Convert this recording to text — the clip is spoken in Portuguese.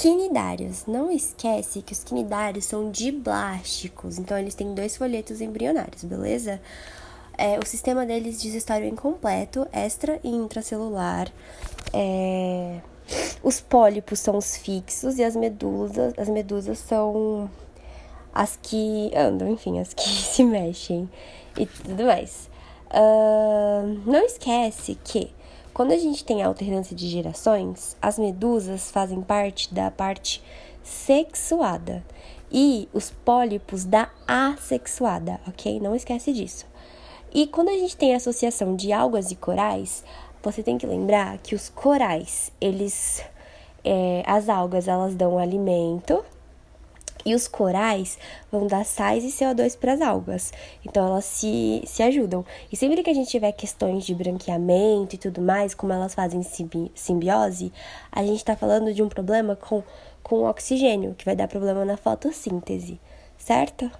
Quinidários. Não esquece que os quinidários são diblásticos, então eles têm dois folhetos embrionários, beleza? É, o sistema deles diz história incompleto, extra e intracelular. É, os pólipos são os fixos e as medusas, as medusas são as que andam, enfim, as que se mexem e tudo mais. Uh, não esquece que quando a gente tem alternância de gerações, as medusas fazem parte da parte sexuada e os pólipos da assexuada, ok? Não esquece disso. E quando a gente tem associação de algas e corais, você tem que lembrar que os corais, eles, é, as algas, elas dão alimento e os corais vão dar sais e CO2 para as algas. Então elas se, se ajudam. E sempre que a gente tiver questões de branqueamento e tudo mais, como elas fazem simbiose, a gente está falando de um problema com, com oxigênio, que vai dar problema na fotossíntese, certo?